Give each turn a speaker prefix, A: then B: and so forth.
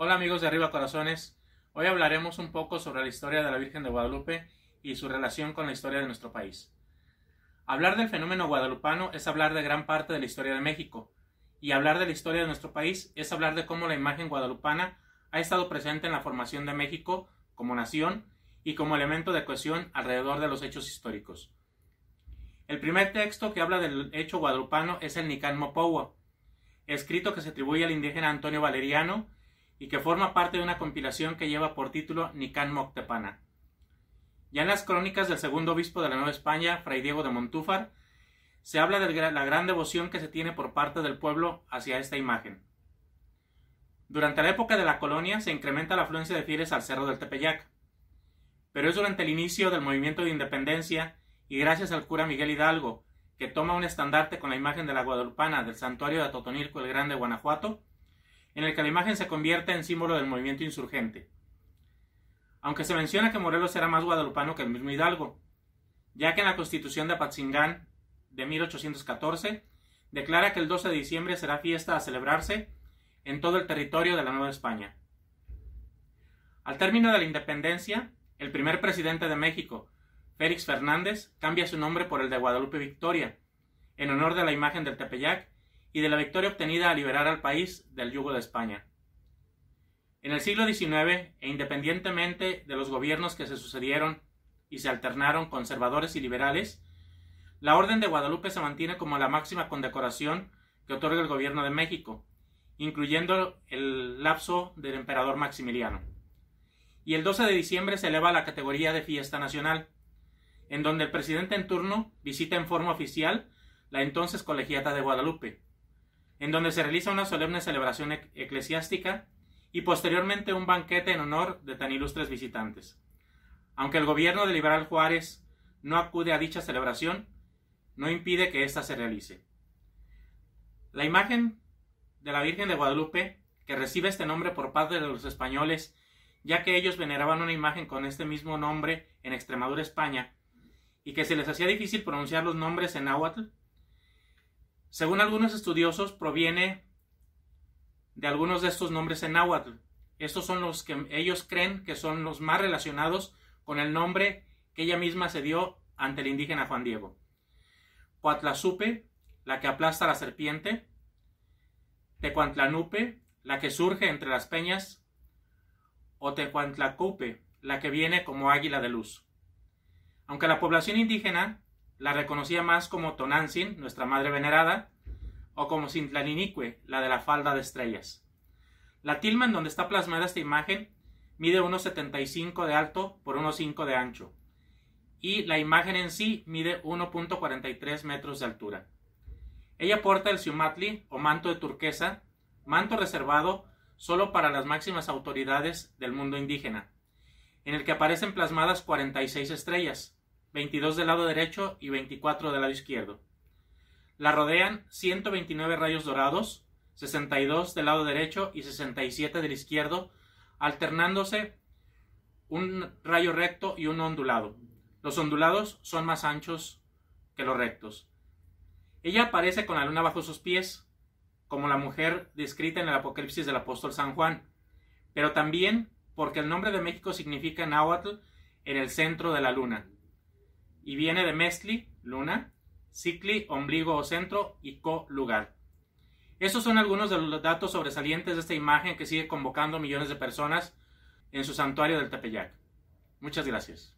A: Hola amigos de Arriba Corazones, hoy hablaremos un poco sobre la historia de la Virgen de Guadalupe y su relación con la historia de nuestro país. Hablar del fenómeno guadalupano es hablar de gran parte de la historia de México, y hablar de la historia de nuestro país es hablar de cómo la imagen guadalupana ha estado presente en la formación de México como nación y como elemento de cohesión alrededor de los hechos históricos. El primer texto que habla del hecho guadalupano es el Nican Mopowa, escrito que se atribuye al indígena Antonio Valeriano y que forma parte de una compilación que lleva por título Nican Moctepana. Ya en las crónicas del segundo obispo de la Nueva España, Fray Diego de Montúfar, se habla de la gran devoción que se tiene por parte del pueblo hacia esta imagen. Durante la época de la colonia se incrementa la afluencia de fieles al Cerro del Tepeyac, pero es durante el inicio del movimiento de independencia y gracias al cura Miguel Hidalgo, que toma un estandarte con la imagen de la guadalupana del santuario de Totonilco el Grande, Guanajuato, en el que la imagen se convierte en símbolo del movimiento insurgente. Aunque se menciona que Morelos era más guadalupano que el mismo Hidalgo, ya que en la Constitución de Apatzingán de 1814 declara que el 12 de diciembre será fiesta a celebrarse en todo el territorio de la Nueva España. Al término de la independencia, el primer presidente de México, Félix Fernández, cambia su nombre por el de Guadalupe Victoria, en honor de la imagen del Tepeyac y de la victoria obtenida a liberar al país del yugo de España. En el siglo XIX, e independientemente de los gobiernos que se sucedieron y se alternaron conservadores y liberales, la Orden de Guadalupe se mantiene como la máxima condecoración que otorga el gobierno de México, incluyendo el lapso del emperador Maximiliano. Y el 12 de diciembre se eleva a la categoría de fiesta nacional, en donde el presidente en turno visita en forma oficial la entonces colegiata de Guadalupe, en donde se realiza una solemne celebración eclesiástica y posteriormente un banquete en honor de tan ilustres visitantes. Aunque el gobierno de Liberal Juárez no acude a dicha celebración, no impide que ésta se realice. La imagen de la Virgen de Guadalupe, que recibe este nombre por parte de los españoles, ya que ellos veneraban una imagen con este mismo nombre en Extremadura, España, y que se les hacía difícil pronunciar los nombres en náhuatl, según algunos estudiosos, proviene de algunos de estos nombres en náhuatl. Estos son los que ellos creen que son los más relacionados con el nombre que ella misma se dio ante el indígena Juan Diego. Coatlazupe, la que aplasta la serpiente. Tecuantlanupe, la que surge entre las peñas. O Tecuantlacupe, la que viene como águila de luz. Aunque la población indígena la reconocía más como Tonantzin, nuestra madre venerada, o como Cintlaninique, la de la falda de estrellas. La tilma en donde está plasmada esta imagen mide 1,75 de alto por 1,5 de ancho, y la imagen en sí mide 1.43 metros de altura. Ella porta el siumatli o manto de turquesa, manto reservado solo para las máximas autoridades del mundo indígena, en el que aparecen plasmadas 46 estrellas, 22 del lado derecho y 24 del lado izquierdo. La rodean 129 rayos dorados, 62 del lado derecho y 67 del izquierdo, alternándose un rayo recto y un ondulado. Los ondulados son más anchos que los rectos. Ella aparece con la luna bajo sus pies, como la mujer descrita en el Apocalipsis del apóstol San Juan, pero también porque el nombre de México significa náhuatl en el centro de la luna y viene de Mestli, luna, Cicli, ombligo o centro y Co, lugar. Estos son algunos de los datos sobresalientes de esta imagen que sigue convocando millones de personas en su santuario del Tepeyac. Muchas gracias.